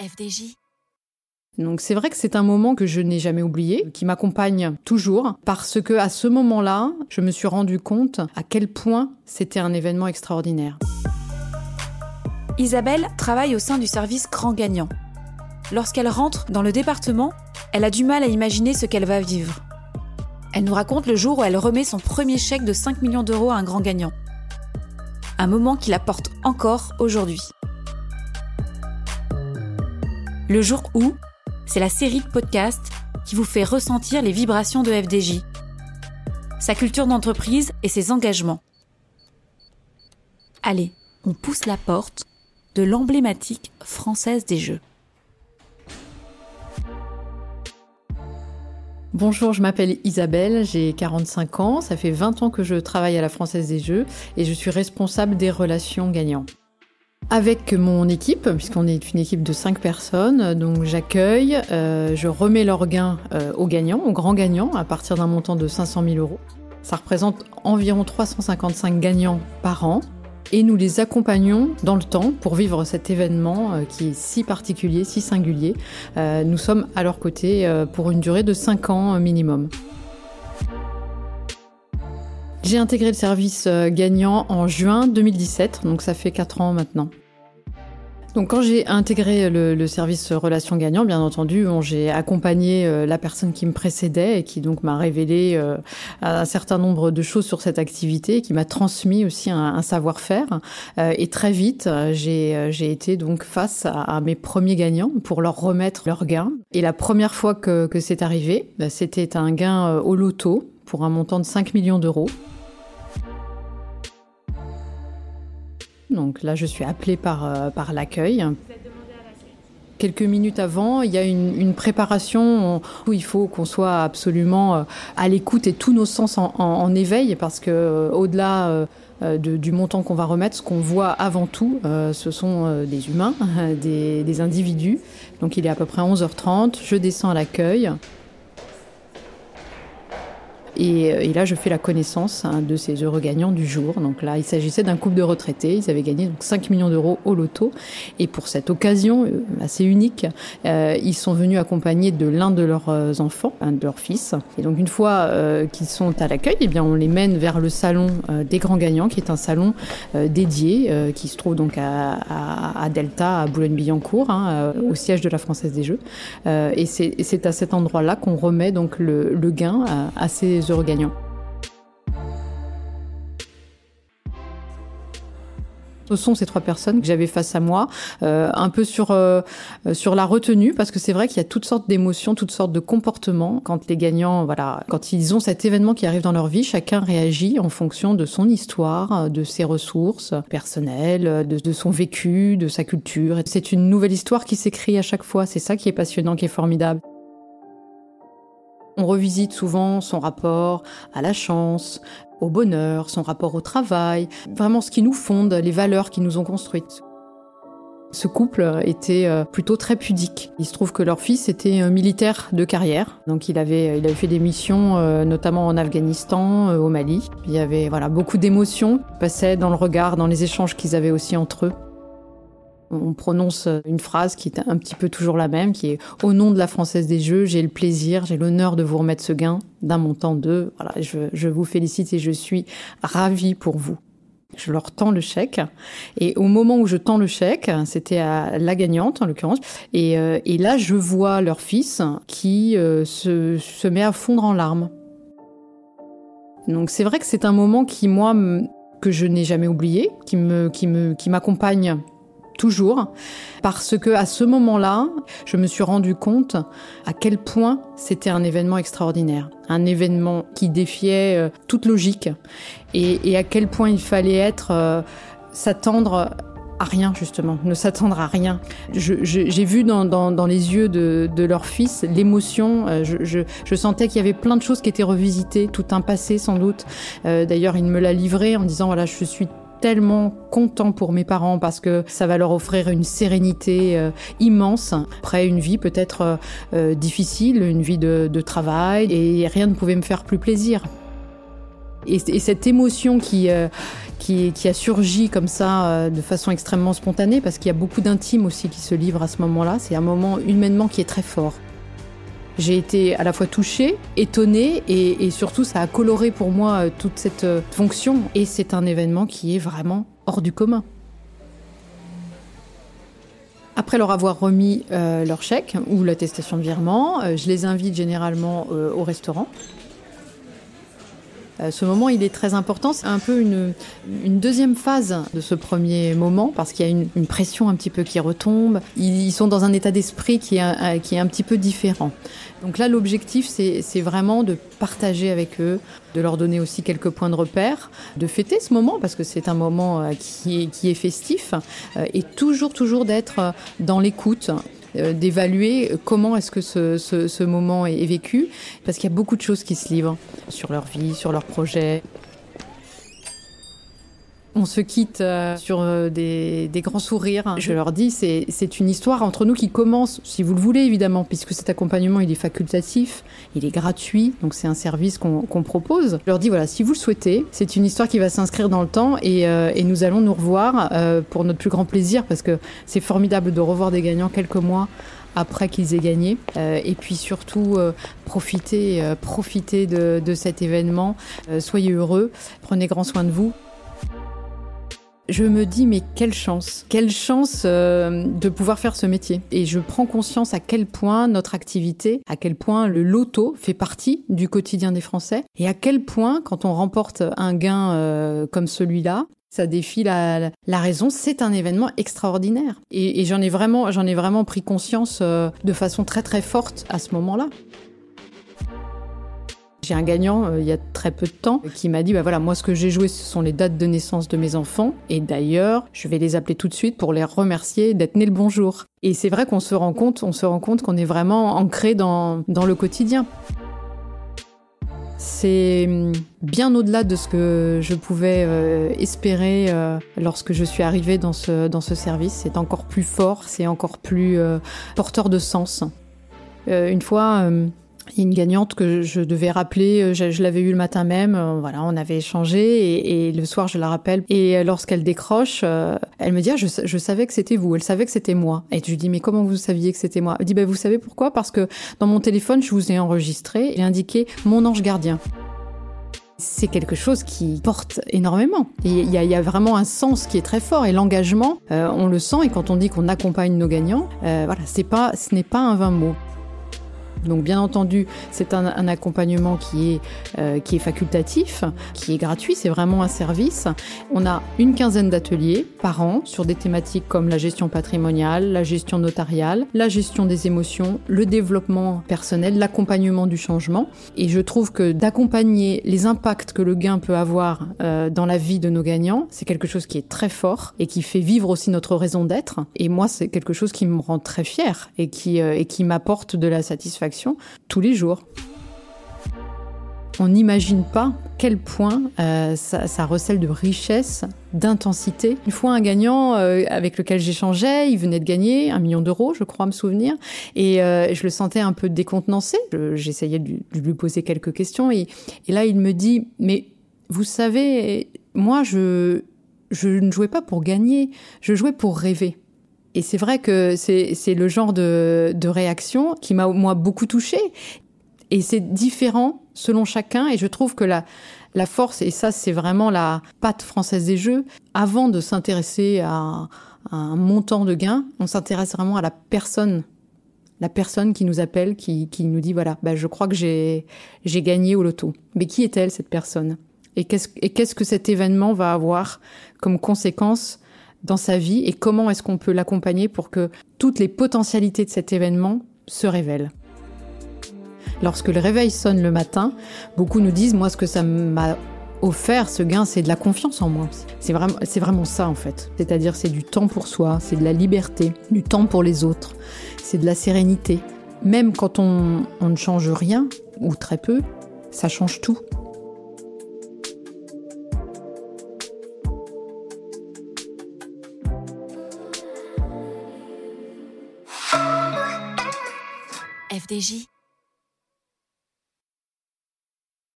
FDJ. Donc c'est vrai que c'est un moment que je n'ai jamais oublié, qui m'accompagne toujours, parce que à ce moment-là, je me suis rendu compte à quel point c'était un événement extraordinaire. Isabelle travaille au sein du service Grand Gagnant. Lorsqu'elle rentre dans le département, elle a du mal à imaginer ce qu'elle va vivre. Elle nous raconte le jour où elle remet son premier chèque de 5 millions d'euros à un grand gagnant. Un moment qui la porte encore aujourd'hui. Le jour où, c'est la série de podcasts qui vous fait ressentir les vibrations de FDJ, sa culture d'entreprise et ses engagements. Allez, on pousse la porte de l'emblématique française des Jeux. Bonjour, je m'appelle Isabelle, j'ai 45 ans, ça fait 20 ans que je travaille à la Française des Jeux et je suis responsable des relations gagnants. Avec mon équipe, puisqu'on est une équipe de 5 personnes, donc j'accueille, euh, je remets leurs gains euh, aux gagnants, aux grands gagnants, à partir d'un montant de 500 000 euros. Ça représente environ 355 gagnants par an. Et nous les accompagnons dans le temps pour vivre cet événement euh, qui est si particulier, si singulier. nous sommes à leur côté pour une durée de 5 ans minimum. J'ai intégré le service gagnant en juin 2017, donc ça fait 4 ans maintenant. Donc quand j'ai intégré le, service relations gagnant, bien entendu, j'ai accompagné euh, la personne qui me précédait et qui donc m'a révélé euh, un certain nombre de choses sur cette activité, qui m'a transmis aussi un, savoir-faire. et très vite, j'ai été donc face à, mes premiers gagnants pour leur remettre leurs gains. Et la première fois que, que c'est arrivé, bah, c'était un gain au loto pour un montant de 5 millions d'euros. Donc là, je suis appelée par, euh, par l'accueil. Quelques minutes avant, il y a une, préparation où il faut qu'on soit absolument euh, à l'écoute et tous nos sens en, éveil parce que euh, au-delà du montant qu'on va remettre, ce qu'on voit avant tout, ce sont des humains, des, des individus. Donc il est à peu près 11h30, je descends à l'accueil. Euh, et, là, je fais la connaissance hein, de ces heureux gagnants du jour. Donc là, il s'agissait d'un couple de retraités. Ils avaient gagné donc 5 millions d'euros au loto. Et pour cette occasion euh, assez unique, euh, ils sont venus accompagnés de l'un de leurs enfants, un de leurs fils. Et donc une fois qu'ils sont à l'accueil, eh bien, on les mène vers le salon des grands gagnants, qui est un salon dédié, qui se trouve donc à, Delta, à Boulogne-Billancourt, hein, au siège de la Française des Jeux. et c'est à cet endroit-là qu'on remet donc le, le gain à heureux gagnants. Ce sont ces trois personnes que j'avais face à moi, euh, un peu sur euh, sur la retenue, parce que c'est vrai qu'il y a toutes sortes d'émotions, toutes sortes de comportements quand les gagnants, voilà, quand ils ont cet événement qui arrive dans leur vie, chacun réagit en fonction de son histoire, de ses ressources personnelles, de, de son vécu, de sa culture. C'est une nouvelle histoire qui s'écrit à chaque fois. C'est ça qui est passionnant, qui est formidable. On revisite souvent son rapport à la chance, au bonheur, son rapport au travail, vraiment ce qui nous fonde, les valeurs qui nous ont construites. Ce couple était euh, plutôt très pudique. Il se trouve que leur fils était un militaire de carrière, donc il avait, il fait des missions euh, notamment en Afghanistan, euh, au Mali. Il y avait voilà beaucoup d'émotions passaient dans le regard, dans les échanges qu'ils avaient aussi entre eux. On prononce une phrase qui est un petit peu toujours la même, qui est Au nom de la Française des Jeux, j'ai le plaisir, j'ai l'honneur de vous remettre ce gain d'un montant de... Voilà, je, vous félicite et je suis ravie pour vous. Je leur tends le chèque. Et au moment où je tends le chèque, c'était à la gagnante en l'occurrence, et, euh, là je vois leur fils qui euh, se, se met à fondre en larmes. Donc c'est vrai que c'est un moment qui, moi, que je n'ai jamais oublié, qui me, qui me, qui m'accompagne toujours, parce que à ce moment-là, je me suis rendu compte à quel point c'était un événement extraordinaire, un événement qui défiait euh, toute logique, et, à quel point il fallait être euh, s'attendre à rien justement, ne s'attendre à rien. J'ai vu dans, les yeux de, leur fils l'émotion, euh, je, sentais qu'il y avait plein de choses qui étaient revisitées, tout un passé sans doute. D'ailleurs, il me l'a livré en disant, voilà, je suis tellement content pour mes parents parce que ça va leur offrir une sérénité euh, immense après une vie peut-être euh, euh, difficile, une vie de, travail et rien ne pouvait me faire plus plaisir. Et, cette émotion qui, qui, a surgi comme ça de façon extrêmement spontanée parce qu'il y a beaucoup d'intimes aussi qui se livrent à ce moment-là. C'est un moment humainement qui est très fort. J'ai été à la fois touchée, étonnée et, surtout ça a coloré pour moi euh, toute cette euh, fonction et c'est un événement qui est vraiment hors du commun. Après leur avoir remis euh, leur chèque ou l'attestation de virement, je les invite généralement au restaurant. Ce moment, il est très important. C'est un peu une, deuxième phase de ce premier moment parce qu'il y a une, pression un petit peu qui retombe. Ils sont dans un état d'esprit qui, est, qui est un petit peu différent. Donc là, l'objectif, c'est vraiment de partager avec eux, de leur donner aussi quelques points de repère, de fêter ce moment parce que c'est un moment qui est, qui est festif et toujours, toujours d'être dans l'écoute euh, d'évaluer comment est-ce que ce, ce, moment est vécu, parce qu'il y a beaucoup de choses qui se livrent sur leur vie, sur leurs projets. On se quitte euh, sur euh, des, grands sourires. Je leur dis, c'est une histoire entre nous qui commence, si vous le voulez évidemment, puisque cet accompagnement il est facultatif, il est gratuit, donc c'est un service qu'on qu propose. Je leur dis voilà, si vous le souhaitez, c'est une histoire qui va s'inscrire dans le temps et, euh, nous allons nous revoir pour notre plus grand plaisir, parce que c'est formidable de revoir des gagnants quelques mois après qu'ils aient gagné. Et puis surtout, profitez, profitez de, cet événement. soyez heureux, prenez grand soin de vous je me dis mais quelle chance, quelle chance euh, de pouvoir faire ce métier. Et je prends conscience à quel point notre activité, à quel point le loto fait partie du quotidien des Français, et à quel point quand on remporte un gain euh, comme celui-là, ça défie la, la raison. C'est un événement extraordinaire. Et, j'en ai vraiment, j'en ai vraiment pris conscience euh, de façon très très forte à ce moment-là. J'ai un gagnant euh, il y a très peu de temps qui m'a dit bah voilà moi ce que j'ai joué ce sont les dates de naissance de mes enfants et d'ailleurs je vais les appeler tout de suite pour les remercier d'être nés le bonjour. Et c'est vrai qu'on se rend compte, on se rend compte qu'on est vraiment ancré dans, dans le quotidien. C'est hum, bien au-delà de ce que je pouvais euh, espérer euh, lorsque je suis arrivée dans ce, dans ce service. C'est encore plus fort, c'est encore plus porteur de sens. Une fois, il y a une gagnante que je devais rappeler, je, je l'avais eu le matin même, euh, voilà, on avait échangé et, et, le soir je la rappelle. Et lorsqu'elle décroche, euh, elle me dit ah, je, savais que c'était vous, elle savait que c'était moi. Et je lui dis mais comment vous saviez que c'était moi? Elle dit bah, vous savez pourquoi? Parce que dans mon téléphone je vous ai enregistré, j'ai indiqué mon ange gardien c'est quelque chose qui porte énormément. Et il y, a vraiment un sens qui est très fort et l'engagement, euh, on le sent. Et quand on dit qu'on accompagne nos gagnants, euh, voilà, ce n'est pas un vain mot. Donc bien entendu, c'est un, un, accompagnement qui est, euh, qui est facultatif, qui est gratuit, c'est vraiment un service. On a une quinzaine d'ateliers par an sur des thématiques comme la gestion patrimoniale, la gestion notariale, la gestion des émotions, le développement personnel, l'accompagnement du changement. Et je trouve que d'accompagner les impacts que le gain peut avoir euh, dans la vie de nos gagnants, c'est quelque chose qui est très fort et qui fait vivre aussi notre raison d'être. Et moi, c'est quelque chose qui me rend très fière et qui, euh, et qui m'apporte de la satisfaction tous les jours. On n'imagine pas quel point euh, ça, recèle de richesse, d'intensité. Une fois un gagnant euh, avec lequel j'échangeais, il venait de gagner un million d'euros, je crois me souvenir, et euh, je le sentais un peu décontenancé. J'essayais de, de, lui poser quelques questions, et, et là il me dit, mais vous savez, moi je, je ne jouais pas pour gagner, je jouais pour rêver. Et c'est vrai que c'est le genre de, de réaction qui m'a moi beaucoup touchée. Et c'est différent selon chacun. Et je trouve que la, la force, et ça c'est vraiment la patte française des jeux, avant de s'intéresser à, un montant de gain, on s'intéresse vraiment à la personne la personne qui nous appelle, qui, qui nous dit voilà, bah, je crois que j'ai gagné au loto. Mais qui est-elle cette personne? Et qu'est-ce qu que cet événement va avoir comme conséquence dans sa vie et comment est-ce qu'on peut l'accompagner pour que toutes les potentialités de cet événement se révèlent. Lorsque le réveil sonne le matin, beaucoup nous disent moi ce que ça m'a offert ce gain c'est de la confiance en moi. C'est vraiment c'est vraiment ça en fait. C'est-à-dire c'est du temps pour soi, c'est de la liberté, du temps pour les autres, c'est de la sérénité. Même quand on, on ne change rien ou très peu, ça change tout. FDJ